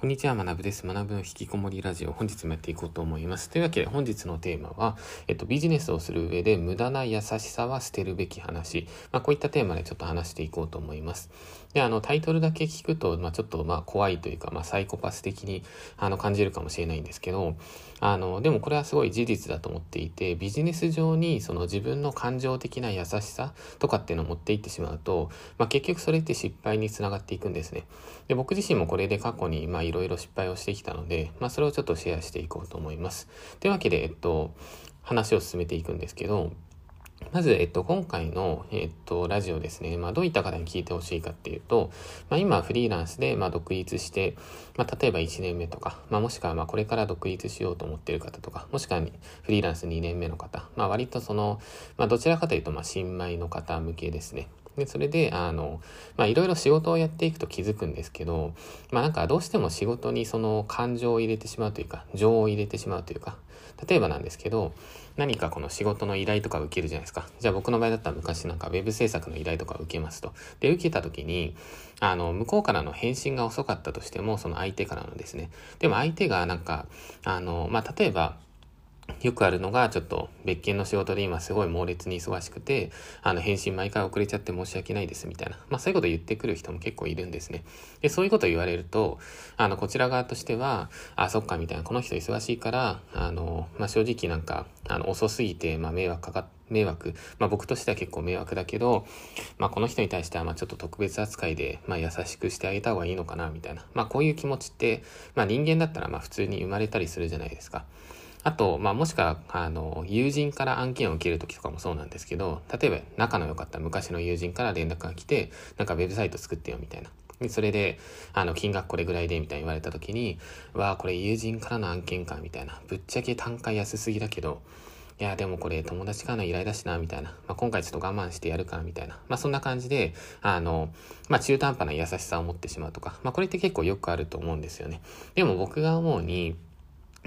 こんにちは、学部です。学部の引きこもりラジオ、本日もやっていこうと思います。というわけで、本日のテーマは、えっと、ビジネスをする上で無駄な優しさは捨てるべき話。まあ、こういったテーマでちょっと話していこうと思います。で、あの、タイトルだけ聞くと、まあ、ちょっと、まあ、怖いというか、まあ、サイコパス的に、あの、感じるかもしれないんですけど、あの、でもこれはすごい事実だと思っていて、ビジネス上に、その自分の感情的な優しさとかっていうのを持っていってしまうと、まあ、結局それって失敗につながっていくんですね。で、僕自身もこれで過去に、まあ、いろいろ失敗をしてきたので、まあ、それをちょっとシェアしていこうと思います。というわけで、えっと、話を進めていくんですけど、まず、えっと、今回の、えっと、ラジオですね。まあ、どういった方に聞いてほしいかっていうと、まあ、今、フリーランスで、まあ、独立して、まあ、例えば1年目とか、まあ、もしくは、まあ、これから独立しようと思ってる方とか、もしくは、フリーランス2年目の方、まあ、割とその、まあ、どちらかというと、まあ、新米の方向けですね。で、それで、あの、まあ、いろいろ仕事をやっていくと気づくんですけど、まあ、なんかどうしても仕事にその感情を入れてしまうというか、情を入れてしまうというか、例えばなんですけど、何かこの仕事の依頼とか受けるじゃないですか。じゃあ僕の場合だったら昔なんか web 制作の依頼とか受けますと。で、受けた時に、あの、向こうからの返信が遅かったとしても、その相手からのですね。でも相手がなんか、あの、まあ、例えば、よくあるのが、ちょっと別件の仕事で今すごい猛烈に忙しくて、あの、返信毎回遅れちゃって申し訳ないですみたいな。まあそういうこと言ってくる人も結構いるんですね。で、そういうこと言われると、あの、こちら側としては、あ、そっかみたいな、この人忙しいから、あの、まあ正直なんか、あの、遅すぎて、まあ迷惑かかっ、迷惑。まあ僕としては結構迷惑だけど、まあこの人に対してはまあちょっと特別扱いで、まあ優しくしてあげた方がいいのかなみたいな。まあこういう気持ちって、まあ人間だったらまあ普通に生まれたりするじゃないですか。あと、まあ、もしくは、あの、友人から案件を受けるときとかもそうなんですけど、例えば仲の良かった昔の友人から連絡が来て、なんかウェブサイト作ってよみたいな。それで、あの、金額これぐらいで、みたいに言われたときに、わあ、これ友人からの案件か、みたいな。ぶっちゃけ単価安すぎだけど、いや、でもこれ友達からの依頼だしな、みたいな。まあ、今回ちょっと我慢してやるか、みたいな。まあ、そんな感じで、あの、まあ、中途半端な優しさを持ってしまうとか。まあ、これって結構よくあると思うんですよね。でも僕が思うに、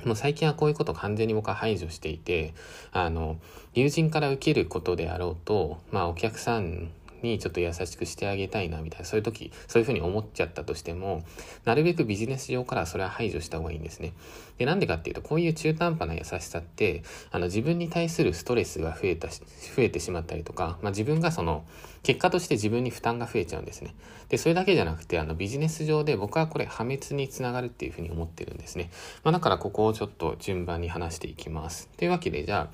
もう最近はこういうことを完全に僕は排除していて、あの、友人から受けることであろうと、まあお客さんにちょっと優しくしてあげたいなみたいな、そういう時、そういうふうに思っちゃったとしても、なるべくビジネス上からそれは排除した方がいいんですね。で、なんでかっていうと、こういう中途半端な優しさって、あの、自分に対するストレスが増えたし、増えてしまったりとか、まあ自分がその、結果として自分に負担が増えちゃうんですね。で、それだけじゃなくて、あの、ビジネス上で僕はこれ破滅につながるっていうふうに思ってるんですね。まあだからここをちょっと順番に話していきます。というわけで、じゃ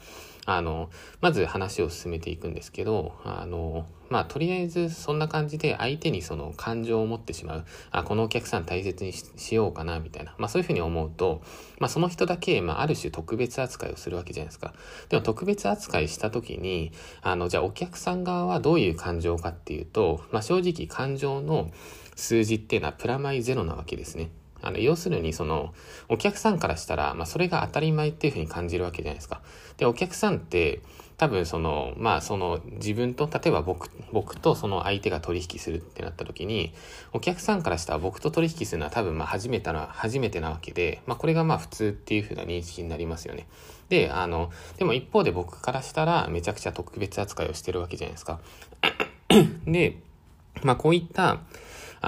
あ、あの、まず話を進めていくんですけど、あの、まあ、とりあえずそんな感じで相手にその感情を持ってしまう。あ、このお客さん大切にしようかな、みたいな。まあ、そういうふうに思うと、まあ、その人だけ、まあ、ある種特別扱いをするわけじゃないですか。でも特別扱いした時に、あの、じゃあお客さん側はどういう感情かっていうと、まあ、正直感情の数字っていうのはプラマイゼロなわけですね。あの、要するに、その、お客さんからしたら、まあ、それが当たり前っていうふうに感じるわけじゃないですか。で、お客さんって、多分その、まあその自分と、例えば僕、僕とその相手が取引するってなった時に、お客さんからしたら僕と取引するのは多分まあ初めてな、初めてなわけで、まあこれがまあ普通っていうふうな認識になりますよね。で、あの、でも一方で僕からしたらめちゃくちゃ特別扱いをしてるわけじゃないですか。で、まあこういった、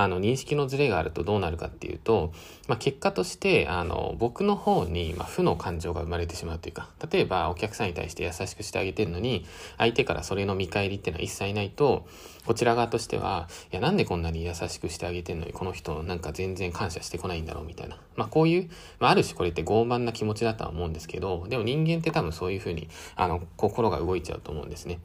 あの、認識のズレがあるとどうなるかっていうと、まあ、結果として、あの、僕の方に、まあ、負の感情が生まれてしまうというか、例えばお客さんに対して優しくしてあげてるのに、相手からそれの見返りっていうのは一切ないと、こちら側としては、いや、なんでこんなに優しくしてあげてんのに、この人なんか全然感謝してこないんだろうみたいな。まあ、こういう、まあ、ある種これって傲慢な気持ちだとは思うんですけど、でも人間って多分そういうふうに、あの、心が動いちゃうと思うんですね。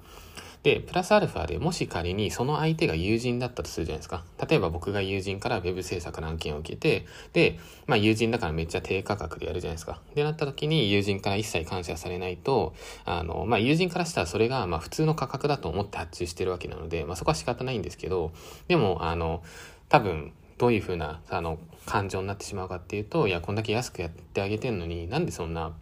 で、プラスアルファでもし仮にその相手が友人だったとするじゃないですか。例えば僕が友人から web 制作の案件を受けて、で、まあ友人だからめっちゃ低価格でやるじゃないですか。で、なった時に友人から一切感謝されないと、あの、まあ友人からしたらそれがまあ普通の価格だと思って発注してるわけなので、まあそこは仕方ないんですけど、でも、あの、多分、どういうふうな、あの、感情になってしまうかっていうと、いや、こんだけ安くやってあげてんのに、なんでそんな、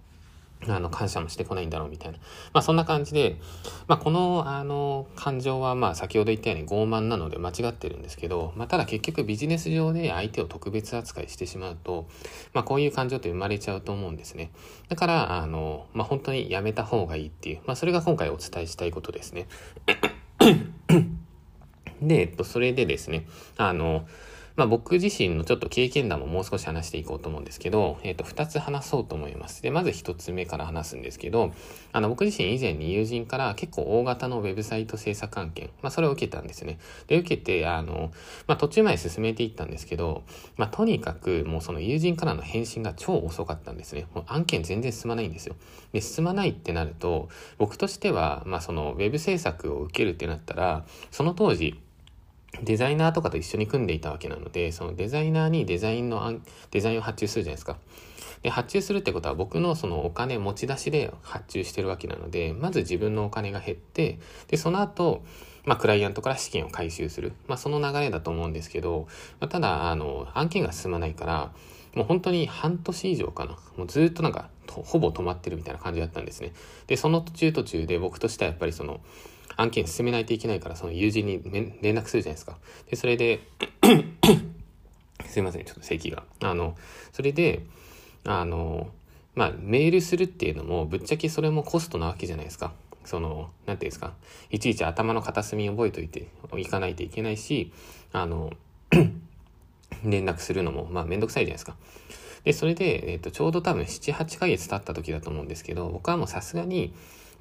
あの、感謝もしてこないんだろうみたいな。まあそんな感じで、まあこの、あの、感情はまあ先ほど言ったように傲慢なので間違ってるんですけど、まあただ結局ビジネス上で相手を特別扱いしてしまうと、まあこういう感情って生まれちゃうと思うんですね。だから、あの、まあ本当にやめた方がいいっていう、まあそれが今回お伝えしたいことですね。で、えっと、それでですね、あの、まあ僕自身のちょっと経験談ももう少し話していこうと思うんですけど、えっ、ー、と、二つ話そうと思います。で、まず一つ目から話すんですけど、あの、僕自身以前に友人から結構大型のウェブサイト制作案件、まあそれを受けたんですね。で、受けて、あの、まあ途中まで進めていったんですけど、まあとにかくもうその友人からの返信が超遅かったんですね。もう案件全然進まないんですよ。で、進まないってなると、僕としては、まあそのウェブ制作を受けるってなったら、その当時、デザイナーとかと一緒に組んでいたわけなので、そのデザイナーにデザインのデザインを発注するじゃないですか。で、発注するってことは僕のそのお金持ち出しで発注してるわけなので、まず自分のお金が減って、で、その後、まあ、クライアントから資金を回収する。まあ、その流れだと思うんですけど、まあ、ただ、あの、案件が進まないから、もう本当に半年以上かな。もうずっとなんか、ほぼ止まってるみたいな感じだったんですね。で、その途中途中で僕としてはやっぱりその、案件進めないといけないから、その友人に連絡するじゃないですか。で、それで すいません、ちょっと咳が。あの、それで、あの、まあ、メールするっていうのも、ぶっちゃけそれもコストなわけじゃないですか。その、なんていうんですか。いちいち頭の片隅に覚えといていかないといけないし、あの、連絡するのも、まあ、めんどくさいじゃないですか。で、それで、えっ、ー、と、ちょうど多分7、8ヶ月経った時だと思うんですけど、僕はもうさすがに、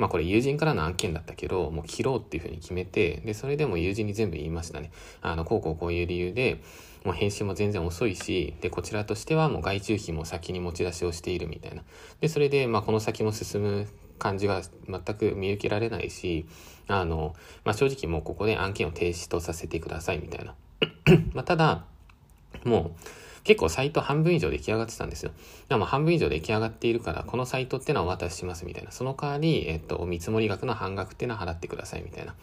まあこれ友人からの案件だったけど、もう切ろうっていうふうに決めて、で、それでも友人に全部言いましたね。あの、こうこうこういう理由で、もう返信も全然遅いし、で、こちらとしてはもう外注費も先に持ち出しをしているみたいな。で、それで、まあこの先も進む感じが全く見受けられないし、あの、まあ正直もうここで案件を停止とさせてくださいみたいな。まあただ、もう、結構サイト半分以上出来上がってたんですよ。でも半分以上出来上がっているから、このサイトってのはお渡ししますみたいな。その代わり、えっと、見積もり額の半額っていうのは払ってくださいみたいな。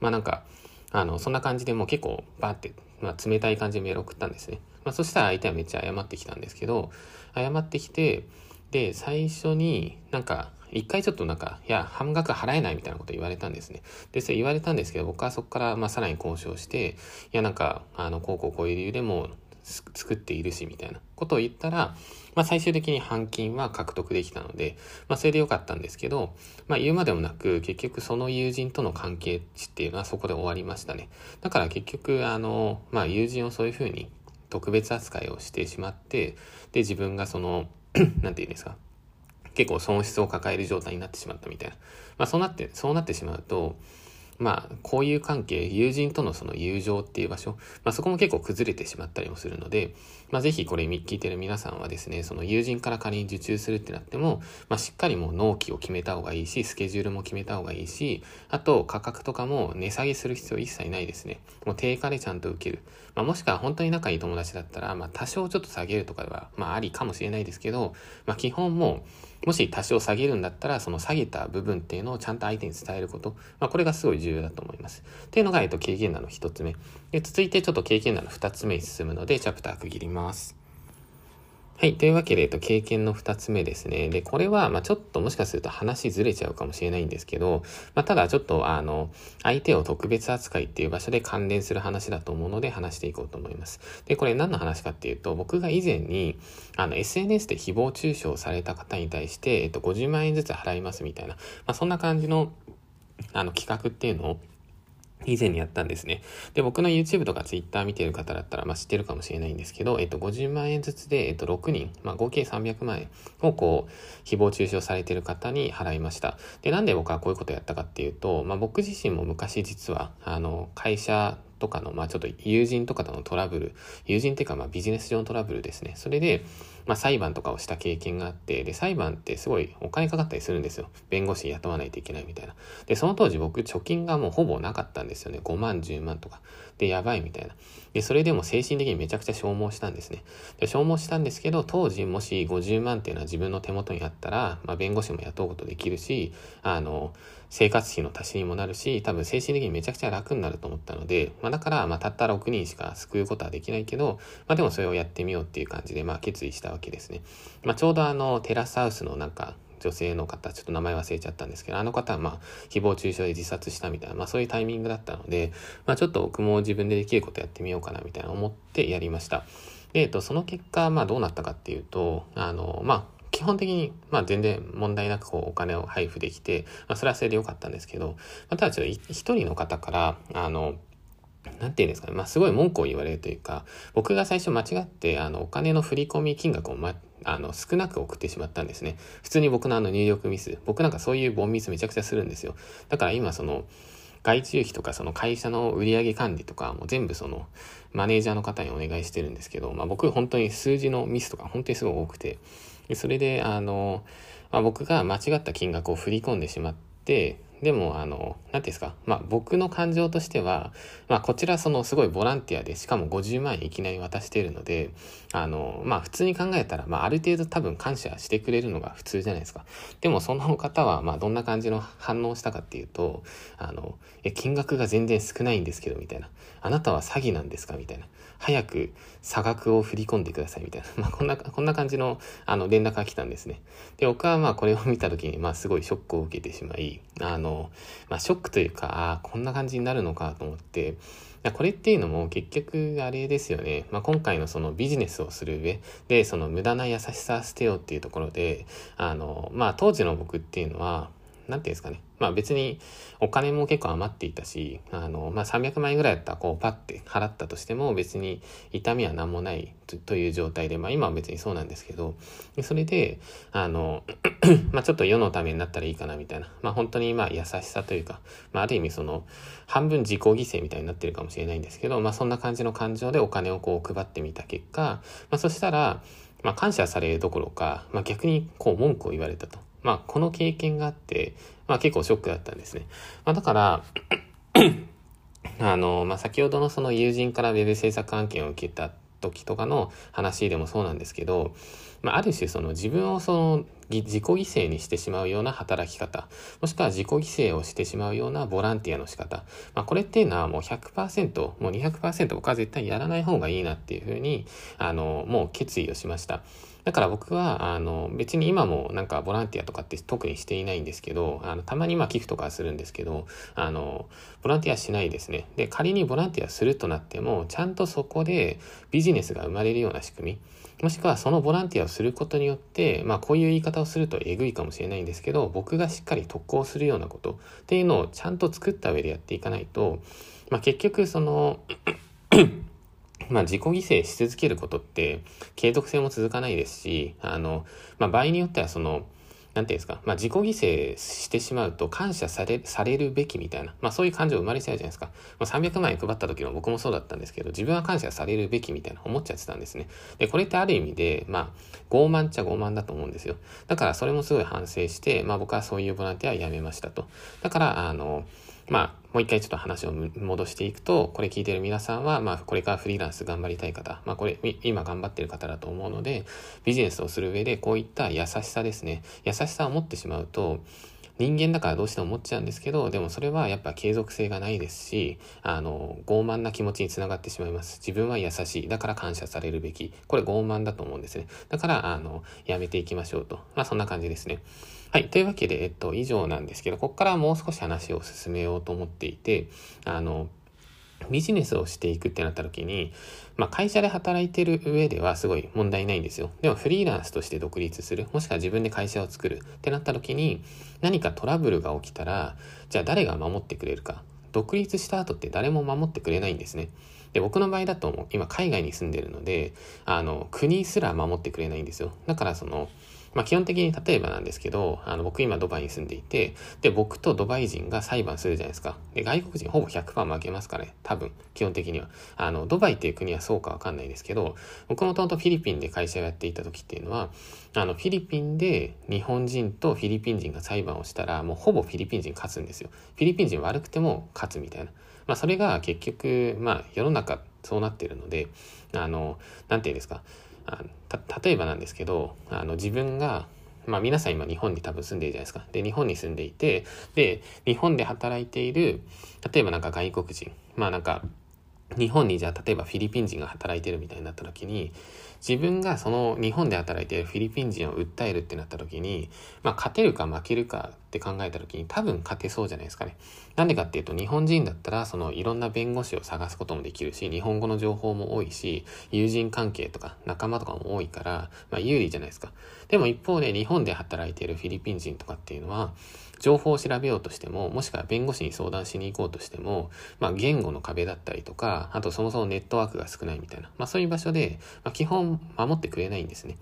まあなんか、あの、そんな感じでもう結構バーって、まあ冷たい感じでメール送ったんですね。まあそしたら相手はめっちゃ謝ってきたんですけど、謝ってきて、で、最初になんか、一回ちょっとなんか、いや、半額払えないみたいなこと言われたんですね。で、それ言われたんですけど、僕はそこから、まあ、さらに交渉して、いや、なんか、あの、こうこうこういう理由でも、作っているしみたいなことを言ったら、まあ、最終的に半金は獲得できたので、まあ、それでよかったんですけど、まあ、言うまでもなく結局その友人との関係値っていうのはそこで終わりましたね。だから結局あの、まあ、友人をそういうふうに特別扱いをしてしまってで自分がその 何て言うんですか結構損失を抱える状態になってしまったみたいな、まあ、そうなってそうなってしまうとまあ、交友関係、友人とのその友情っていう場所、まあそこも結構崩れてしまったりもするので、まあぜひこれ聞いてる皆さんはですね、その友人から仮に受注するってなっても、まあしっかりもう納期を決めた方がいいし、スケジュールも決めた方がいいし、あと価格とかも値下げする必要一切ないですね。もう定価でちゃんと受ける。まあもしくは本当に仲いい友達だったら、まあ多少ちょっと下げるとかは、まあありかもしれないですけど、まあ基本もう、もし多少下げるんだったら、その下げた部分っていうのをちゃんと相手に伝えること。まあ、これがすごい重要だと思います。っていうのが、えっと、経験談の一つ目。で、続いてちょっと経験談の二つ目に進むので、チャプター区切ります。はい。というわけで、えっと、経験の二つ目ですね。で、これは、まあちょっともしかすると話ずれちゃうかもしれないんですけど、まあただちょっと、あの、相手を特別扱いっていう場所で関連する話だと思うので話していこうと思います。で、これ何の話かっていうと、僕が以前に、あの、SNS で誹謗中傷された方に対して、えっと、50万円ずつ払いますみたいな、まあそんな感じの、あの、企画っていうのを、以前にやったんですね。で、僕の YouTube とか Twitter 見てる方だったら、まあ、知ってるかもしれないんですけど、えっと、50万円ずつで、えっと、6人、まあ、合計300万円をこう、誹謗中傷されてる方に払いました。で、なんで僕はこういうことやったかっていうと、まあ、僕自身も昔実は、あの、会社とかの、まあ、ちょっと友人とかとのトラブル、友人っていうか、まあ、ビジネス上のトラブルですね。それで、まあ、裁判とかをした経験があって、で、裁判ってすごいお金かかったりするんですよ。弁護士雇わないといけないみたいな。で、その当時僕、貯金がもうほぼなかったんですよね。5万、10万とか。で、やばいみたいな。で、それでも精神的にめちゃくちゃ消耗したんですね。で、消耗したんですけど、当時もし50万っていうのは自分の手元にあったら、まあ、弁護士も雇うことできるし、あの、生活費の足しにもなるし、多分精神的にめちゃくちゃ楽になると思ったので、まあ、だから、まあ、たった6人しか救うことはできないけど、まあ、でもそれをやってみようっていう感じで、まあ、決意したわけですね。まあ、ちょうどあの、テラスハウスのなんか、女性の方、ちょっと名前忘れちゃったんですけど、あの方はまあ、誹謗中傷で自殺したみたいな、まあそういうタイミングだったので、まあちょっと僕も自分でできることやってみようかなみたいな思ってやりました。で、えっと、その結果、まあどうなったかっていうと、あの、まあ、基本的に、まあ全然問題なくこうお金を配布できて、まあそれはそれで良かったんですけど、まあ、ただちょっと一人の方から、あの、なんていうんですかね、まあ、すごい文句を言われるというか、僕が最初間違って、あの、お金の振込金額をま、あの、少なく送ってしまったんですね。普通に僕のあの入力ミス。僕なんかそういうボンミスめちゃくちゃするんですよ。だから今その、外注費とかその会社の売上管理とかも全部そのマネージャーの方にお願いしてるんですけど、まあ僕本当に数字のミスとか本当にすごい多くて、それであの、まあ、僕が間違った金額を振り込んでしまって、でも、あの、何ていうんですか、まあ僕の感情としては、まあこちらそのすごいボランティアで、しかも50万円いきなり渡しているので、あの、まあ普通に考えたら、まあある程度多分感謝してくれるのが普通じゃないですか。でもその方は、まあどんな感じの反応をしたかっていうと、あの、え、金額が全然少ないんですけど、みたいな。あなたは詐欺なんですか？みたいな。早く差額を振り込んでくださいみたいな。まあ、こんな、こんな感じの、あの、連絡が来たんですね。で、僕はまあ、これを見た時に、まあ、すごいショックを受けてしまい、あの、まあ、ショックというか、ああ、こんな感じになるのかと思って、これっていうのも結局あれですよね。まあ、今回のそのビジネスをする上で、その無駄な優しさ捨てようっていうところで、あの、まあ、当時の僕っていうのは、なんていうんですかね。まあ別にお金も結構余っていたし、あの、まあ300万円ぐらいだったらこうパッて払ったとしても別に痛みは何もないという状態で、まあ今は別にそうなんですけど、それで、あの、まあちょっと世のためになったらいいかなみたいな、まあ本当にまあ優しさというか、まあある意味その半分自己犠牲みたいになってるかもしれないんですけど、まあそんな感じの感情でお金をこう配ってみた結果、まあそしたら、まあ感謝されるどころか、まあ逆にこう文句を言われたと。まあ、この経験があって、まあ結構ショックだったんですね。まあだからあの、まあ先ほどのその友人から web 制作案件を受けた時とかの話でもそうなんですけど、まあ、ある種その自分をその自己犠牲にしてしまうような働き方、もしくは自己犠牲をしてしまうようなボランティアの仕方。まあ、これっていうのはもう100%、もう200%僕は絶対やらない方がいいなっていうふうに、あの、もう決意をしました。だから僕は、あの、別に今もなんかボランティアとかって特にしていないんですけど、あの、たまにまあ寄付とかするんですけど、あの、ボランティアしないですね。で、仮にボランティアするとなっても、ちゃんとそこでビジネスが生まれるような仕組み、もしくはそのボランティアをすることによって、まあこういう言い方をするとえぐいかもしれないんですけど、僕がしっかり特攻するようなことっていうのをちゃんと作った上でやっていかないと、まあ結局そのまあ自己犠牲し続けることって継続性も続かないですし、あの、まあ場合によってはその、なんていうんですか、まあ、自己犠牲してしまうと感謝され、されるべきみたいな、まあ、そういう感情生まれちゃうじゃないですか。まあ、300万円配った時の僕もそうだったんですけど、自分は感謝されるべきみたいな思っちゃってたんですね。で、これってある意味で、まあ、傲慢っちゃ傲慢だと思うんですよ。だからそれもすごい反省して、まあ、僕はそういうボランティアはやめましたと。だから、あの、まあ、もう一回ちょっと話を戻していくと、これ聞いてる皆さんは、まあ、これからフリーランス頑張りたい方、まあ、これ、今頑張ってる方だと思うので、ビジネスをする上で、こういった優しさですね。優しさを持ってしまうと、人間だからどうしても思っちゃうんですけど、でもそれはやっぱ継続性がないですし、あの、傲慢な気持ちにつながってしまいます。自分は優しい。だから感謝されるべき。これ傲慢だと思うんですね。だから、あの、やめていきましょうと。まあそんな感じですね。はい。というわけで、えっと、以上なんですけど、ここからもう少し話を進めようと思っていて、あの、ビジネスをしていくってなった時に、まあ会社で働いてる上ではすごい問題ないんですよ。でもフリーランスとして独立する、もしくは自分で会社を作るってなった時に、何かトラブルが起きたら、じゃあ誰が守ってくれるか。独立した後って誰も守ってくれないんですね。で、僕の場合だと今海外に住んでるので、あの、国すら守ってくれないんですよ。だからその、まあ、基本的に例えばなんですけど、あの、僕今ドバイに住んでいて、で、僕とドバイ人が裁判するじゃないですか。で、外国人ほぼ100%負けますかね。多分、基本的には。あの、ドバイっていう国はそうかわかんないですけど、僕もともとフィリピンで会社をやっていた時っていうのは、あの、フィリピンで日本人とフィリピン人が裁判をしたら、もうほぼフィリピン人勝つんですよ。フィリピン人悪くても勝つみたいな。まあ、それが結局、まあ、世の中そうなってるので、あの、なんていうんですか。あ例えばなんですけど、あの、自分が、まあ皆さん今日本に多分住んでるじゃないですか。で、日本に住んでいて、で、日本で働いている、例えばなんか外国人、まあなんか、日本にじゃあ例えばフィリピン人が働いてるみたいになった時に、自分がその日本で働いているフィリピン人を訴えるってなった時に、まあ勝てるか負けるかって考えた時に多分勝てそうじゃないですかね。なんでかっていうと日本人だったらそのいろんな弁護士を探すこともできるし、日本語の情報も多いし、友人関係とか仲間とかも多いから、まあ有利じゃないですか。でも一方で日本で働いているフィリピン人とかっていうのは、情報を調べようとしても、もしくは弁護士に相談しに行こうとしても、まあ、言語の壁だったりとか、あとそもそもネットワークが少ないみたいな、まあ、そういう場所で、まあ、基本守ってくれないんですね。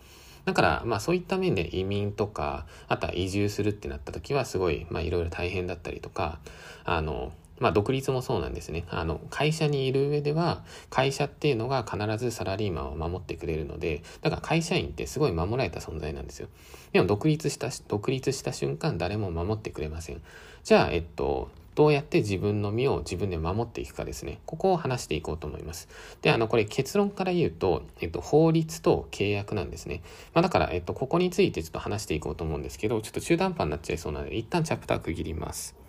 だから、まあそういった面で移民とか、あとは移住するってなった時はすごい、まあいろいろ大変だったりとか、あの、まあ独立もそうなんですね。あの、会社にいる上では、会社っていうのが必ずサラリーマンを守ってくれるので、だから会社員ってすごい守られた存在なんですよ。でも独立した、独立した瞬間誰も守ってくれません。じゃあ、えっと、どうやって自分の身を自分で守っていくかですね。ここを話していこうと思います。で、あの、これ結論から言うと、えっと、法律と契約なんですね。まあ、だから、えっと、ここについてちょっと話していこうと思うんですけど、ちょっと中途半端になっちゃいそうなので、一旦チャプター区切ります。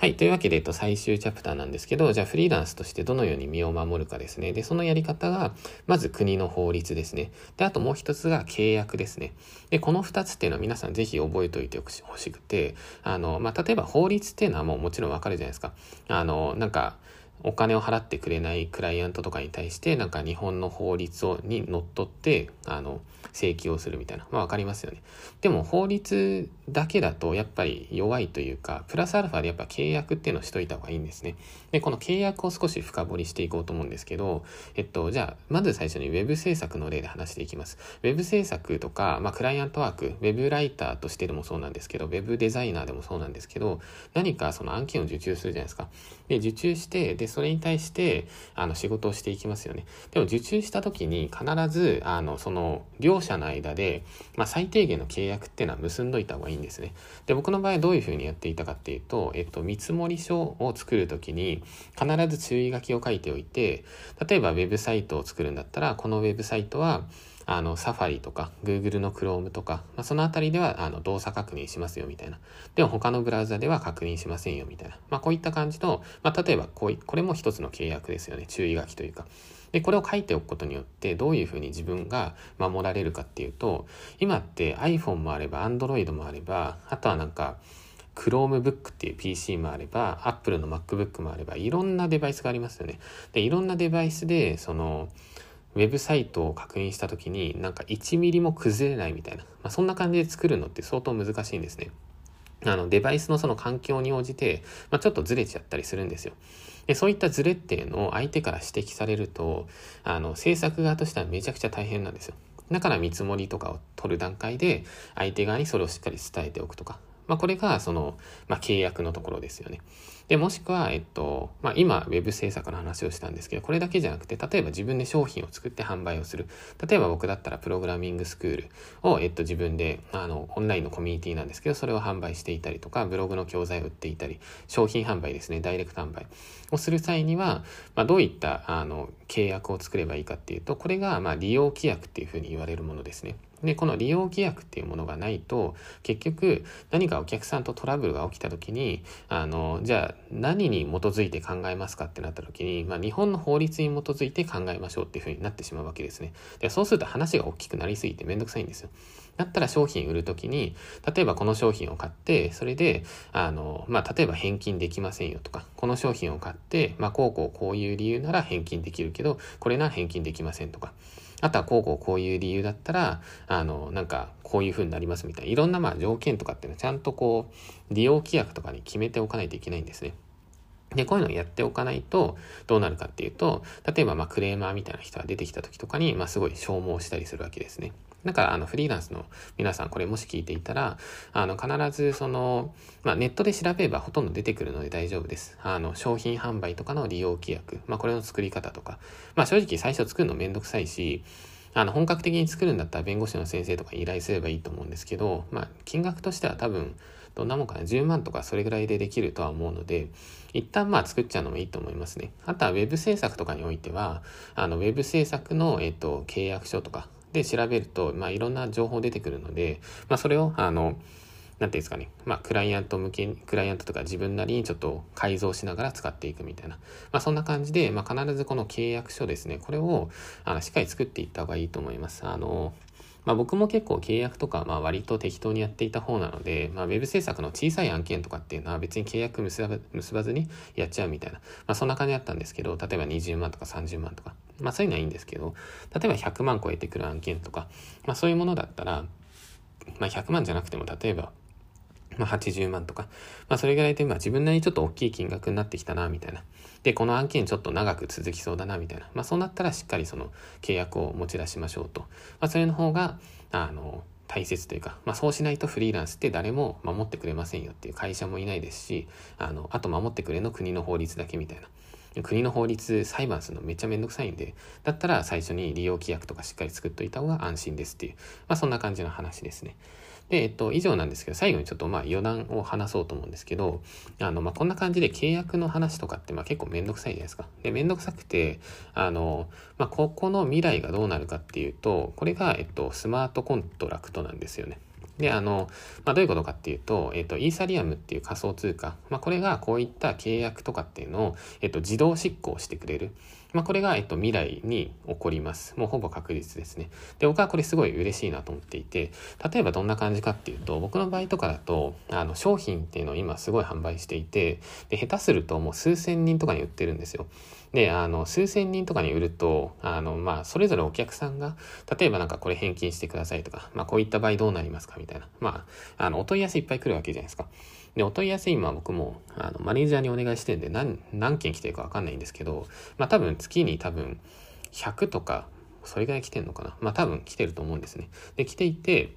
はい。というわけで、えっと、最終チャプターなんですけど、じゃあフリーランスとしてどのように身を守るかですね。で、そのやり方が、まず国の法律ですね。で、あともう一つが契約ですね。で、この二つっていうのは皆さんぜひ覚えておいてほしくて、あの、まあ、例えば法律っていうのはもうもちろんわかるじゃないですか。あの、なんか、お金を払ってくれないクライアントとかに対して、なんか日本の法律をにのっとって、あの、請求をするみたいな。まあわかりますよね。でも法律だけだとやっぱり弱いというか、プラスアルファでやっぱ契約っていうのをしといた方がいいんですね。で、この契約を少し深掘りしていこうと思うんですけど、えっと、じゃあ、まず最初に Web 制作の例で話していきます。Web 制作とか、まあクライアントワーク、Web ライターとしてでもそうなんですけど、Web デザイナーでもそうなんですけど、何かその案件を受注するじゃないですか。で、受注して、で、それに対して、あの、仕事をしていきますよね。でも、受注した時に必ず、あの、その、両者の間で、まあ、最低限の契約っていうのは結んどいた方がいいんですね。で、僕の場合どういうふうにやっていたかっていうと、えっと、見積書を作る時に、必ず注意書きを書いておいて、例えば、ウェブサイトを作るんだったら、このウェブサイトは、あの、サファリとか、Google の Chrome とか、まあ、そのあたりでは、あの、動作確認しますよ、みたいな。でも、他のブラウザでは確認しませんよ、みたいな。まあ、こういった感じの、まあ、例えば、こうい、これも一つの契約ですよね。注意書きというか。で、これを書いておくことによって、どういうふうに自分が守られるかっていうと、今って iPhone もあれば、Android もあれば、あとはなんか、Chromebook っていう PC もあれば、Apple の MacBook もあれば、いろんなデバイスがありますよね。で、いろんなデバイスで、その、ウェブサイトを確認した時になんか1ミリも崩れないみたいな、まあ、そんな感じで作るのって相当難しいんですね。あの、デバイスのその環境に応じて、まあ、ちょっとずれちゃったりするんですよ。で、そういったズレっていうのを相手から指摘されると、あの、制作側としてはめちゃくちゃ大変なんですよ。だから見積もりとかを取る段階で、相手側にそれをしっかり伝えておくとか。まあ、これが、その、まあ、契約のところですよね。で、もしくは、えっと、まあ、今、ウェブ制作の話をしたんですけど、これだけじゃなくて、例えば自分で商品を作って販売をする。例えば僕だったら、プログラミングスクールを、えっと、自分で、あの、オンラインのコミュニティなんですけど、それを販売していたりとか、ブログの教材を売っていたり、商品販売ですね、ダイレクト販売をする際には、まあ、どういった、あの、契約を作ればいいかっていうと、これが、まあ、利用規約っていうふうに言われるものですね。で、この利用規約っていうものがないと、結局何かお客さんとトラブルが起きた時に、あの、じゃあ何に基づいて考えますかってなった時に、まあ日本の法律に基づいて考えましょうっていうふうになってしまうわけですね。で、そうすると話が大きくなりすぎてめんどくさいんですよ。だったら商品売るときに、例えばこの商品を買って、それで、あの、まあ、例えば返金できませんよとか、この商品を買って、まあ、こうこうこういう理由なら返金できるけど、これなら返金できませんとか。あとはこうこうこういう理由だったら、あの、なんかこういうふうになりますみたいな、いろんなまあ条件とかっていうのはちゃんとこう、利用規約とかに決めておかないといけないんですね。で、こういうのをやっておかないと、どうなるかっていうと、例えばまあクレーマーみたいな人が出てきた時とかに、まあすごい消耗したりするわけですね。だから、あの、フリーランスの皆さん、これもし聞いていたら、あの、必ず、その、まあ、ネットで調べればほとんど出てくるので大丈夫です。あの、商品販売とかの利用規約、まあ、これの作り方とか、まあ、正直最初作るのめんどくさいし、あの、本格的に作るんだったら弁護士の先生とか依頼すればいいと思うんですけど、まあ、金額としては多分、どんなもんかな、10万とかそれぐらいでできるとは思うので、一旦まあ作っちゃうのもいいと思いますね。あとは Web 制作とかにおいては、あの Web 制作の、えっと、契約書とか、で調べると、まあ、いろんな情報出てくるので、まあ、それを、あの、なんていうんですかね、まあ、クライアント向けに、クライアントとか自分なりにちょっと改造しながら使っていくみたいな、まあ、そんな感じで、まあ、必ずこの契約書ですね、これを、あの、しっかり作っていった方がいいと思います。あの、まあ、僕も結構契約とか、まあ、割と適当にやっていた方なので、まあ、ウェブ制作の小さい案件とかっていうのは別に契約結ば結ばずにやっちゃうみたいな、まあ、そんな感じだったんですけど、例えば20万とか30万とか、まあそういうのはいいんですけど、例えば100万超えてくる案件とか、まあそういうものだったら、まあ100万じゃなくても例えば、まあ、80万とか、まあ、それぐらいで、まあ、自分なりにちょっと大きい金額になってきたな、みたいな。で、この案件ちょっと長く続きそうだな、みたいな。まあ、そうなったらしっかりその契約を持ち出しましょうと。まあ、それの方が、あの、大切というか、まあ、そうしないとフリーランスって誰も守ってくれませんよっていう会社もいないですし、あの、あと守ってくれの国の法律だけみたいな。国の法律裁判するのめっちゃめんどくさいんで、だったら最初に利用規約とかしっかり作っといた方が安心ですっていう、まあそんな感じの話ですね。で、えっと、以上なんですけど、最後にちょっとまあ余談を話そうと思うんですけど、あの、まあ、こんな感じで契約の話とかってまあ結構めんどくさいじゃないですか。で、めんどくさくて、あの、まあ、ここの未来がどうなるかっていうと、これが、えっと、スマートコントラクトなんですよね。で、あの、まあ、どういうことかっていうと、えっ、と、イーサリアムっていう仮想通貨、まあ、これがこういった契約とかっていうのを、えっ、と、自動執行してくれる。まあ、これが、えっと、未来に起こります。もうほぼ確実ですね。で、僕はこれすごい嬉しいなと思っていて、例えばどんな感じかっていうと、僕の場合とかだと、あの、商品っていうのを今すごい販売していて、で、下手するともう数千人とかに売ってるんですよ。で、あの、数千人とかに売ると、あの、まあ、それぞれお客さんが、例えばなんかこれ返金してくださいとか、まあ、こういった場合どうなりますかみたいな。まあ、あの、お問い合わせいっぱい来るわけじゃないですか。で、お問い合わせ今僕も、あの、マネージャーにお願いしてんで、何、何件来てるかわかんないんですけど、まあ、多分月に多分100とか、それぐらい来てんのかな。まあ、多分来てると思うんですね。で、来ていて、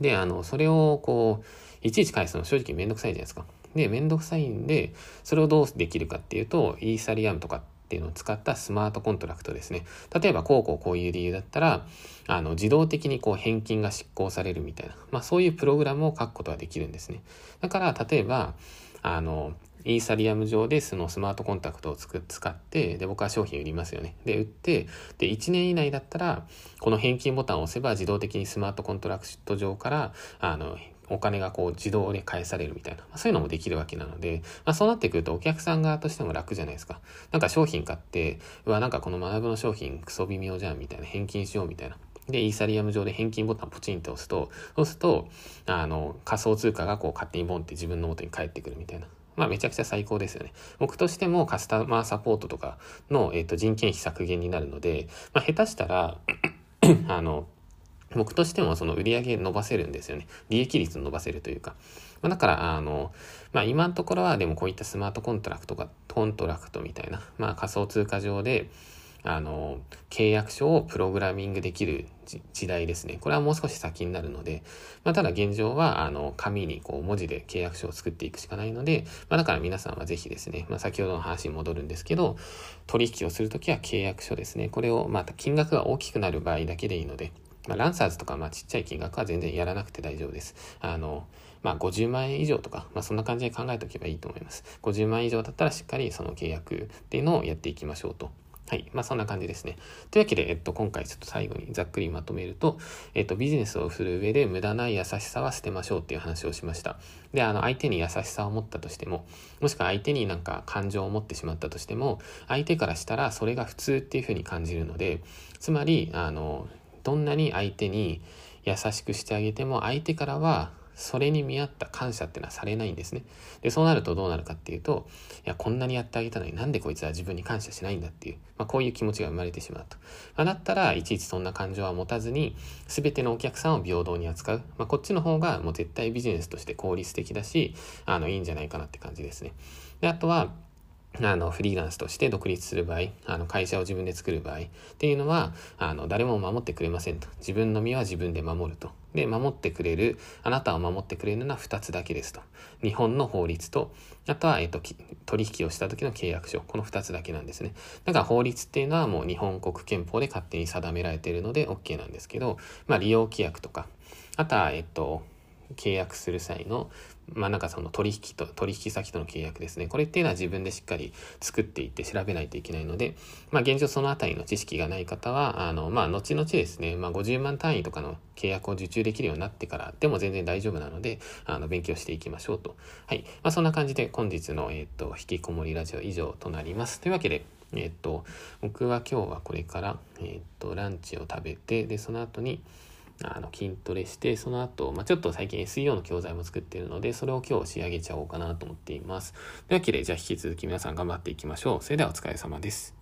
で、あの、それをこう、いちいち返すの正直めんどくさいじゃないですか。で、めんどくさいんで、それをどうできるかっていうと、イーサリアムとかっていうのを使ったスマートコントラクトですね。例えば、こうこうこういう理由だったら、あの、自動的にこう返金が執行されるみたいな、まあそういうプログラムを書くことができるんですね。だから、例えば、あの、イーサリアム上でそのスマートコンタクトを使って、で、僕は商品売りますよね。で、売って、で、1年以内だったら、この返金ボタンを押せば自動的にスマートコントラクト上から、あの、お金がこう自動で返されるみたいな、まあ、そういうのもできるわけなので、まあ、そうなってくるとお客さん側としても楽じゃないですか。なんか商品買って、うわ、なんかこの学ぶの商品クソ微妙じゃんみたいな、返金しようみたいな。で、イーサリアム上で返金ボタンポチンって押すと、そうすると、あの、仮想通貨がこう勝手にボンって自分の元に返ってくるみたいな。まあめちゃくちゃ最高ですよね。僕としてもカスタマーサポートとかの、え、ー、と人件費削減になるので、まあ下手したら あの、僕としてもその売上伸ばせるんですよね。利益率伸ばせるというか。まあ、だから、あの、まあ今のところはでもこういったスマートコントラクトが、コントラクトみたいな、まあ仮想通貨上で、あの、契約書をプログラミングできる時代ですね。これはもう少し先になるので、まあ、ただ現状は、あの、紙にこう文字で契約書を作っていくしかないので、まあ、だから皆さんはぜひですね、まあ、先ほどの話に戻るんですけど、取引をするときは契約書ですね。これを、また金額が大きくなる場合だけでいいので、まあ、ランサーズとか、まあ、ちっちゃい金額は全然やらなくて大丈夫です。あの、まあ、50万円以上とか、まあ、そんな感じで考えておけばいいと思います。50万円以上だったらしっかりその契約っていうのをやっていきましょうと。はい。まあ、そんな感じですね。というわけで、えっと、今回ちょっと最後にざっくりまとめると、えっと、ビジネスをする上で無駄ない優しさは捨てましょうっていう話をしました。で、あの、相手に優しさを持ったとしても、もしくは相手になんか感情を持ってしまったとしても、相手からしたらそれが普通っていうふうに感じるので、つまり、あの、どんなに相手に優しくしてあげても相手からはそれに見合った感謝ってのはされないんですね。で、そうなるとどうなるかっていうと、いや、こんなにやってあげたのになんでこいつは自分に感謝しないんだっていう、まあ、こういう気持ちが生まれてしまうと。まあ、だったらいちいちそんな感情は持たずに、全てのお客さんを平等に扱う。まあ、こっちの方がもう絶対ビジネスとして効率的だし、あの、いいんじゃないかなって感じですね。で、あとは、あの、フリーランスとして独立する場合、あの、会社を自分で作る場合っていうのは、あの、誰も守ってくれませんと。自分の身は自分で守ると。で、守ってくれる、あなたを守ってくれるのは2つだけですと。日本の法律と、あとは、えっと、取引をした時の契約書。この2つだけなんですね。だから法律っていうのはもう日本国憲法で勝手に定められているので OK なんですけど、まあ、利用規約とか、あとは、えっと、契約する際の、まあなんかその取引と、取引先との契約ですね。これっていうのは自分でしっかり作っていって調べないといけないので、まあ現状そのあたりの知識がない方は、あの、まあ後々ですね、まあ50万単位とかの契約を受注できるようになってからでも全然大丈夫なので、あの、勉強していきましょうと。はい。まあそんな感じで本日の、えっ、と、引きこもりラジオ以上となります。というわけで、えっ、と、僕は今日はこれから、えっ、と、ランチを食べて、で、その後に、あの筋トレして、その後、まあ、ちょっと最近 SEO の教材も作っているので、それを今日仕上げちゃおうかなと思っています。というわけで、じゃあ引き続き皆さん頑張っていきましょう。それではお疲れ様です。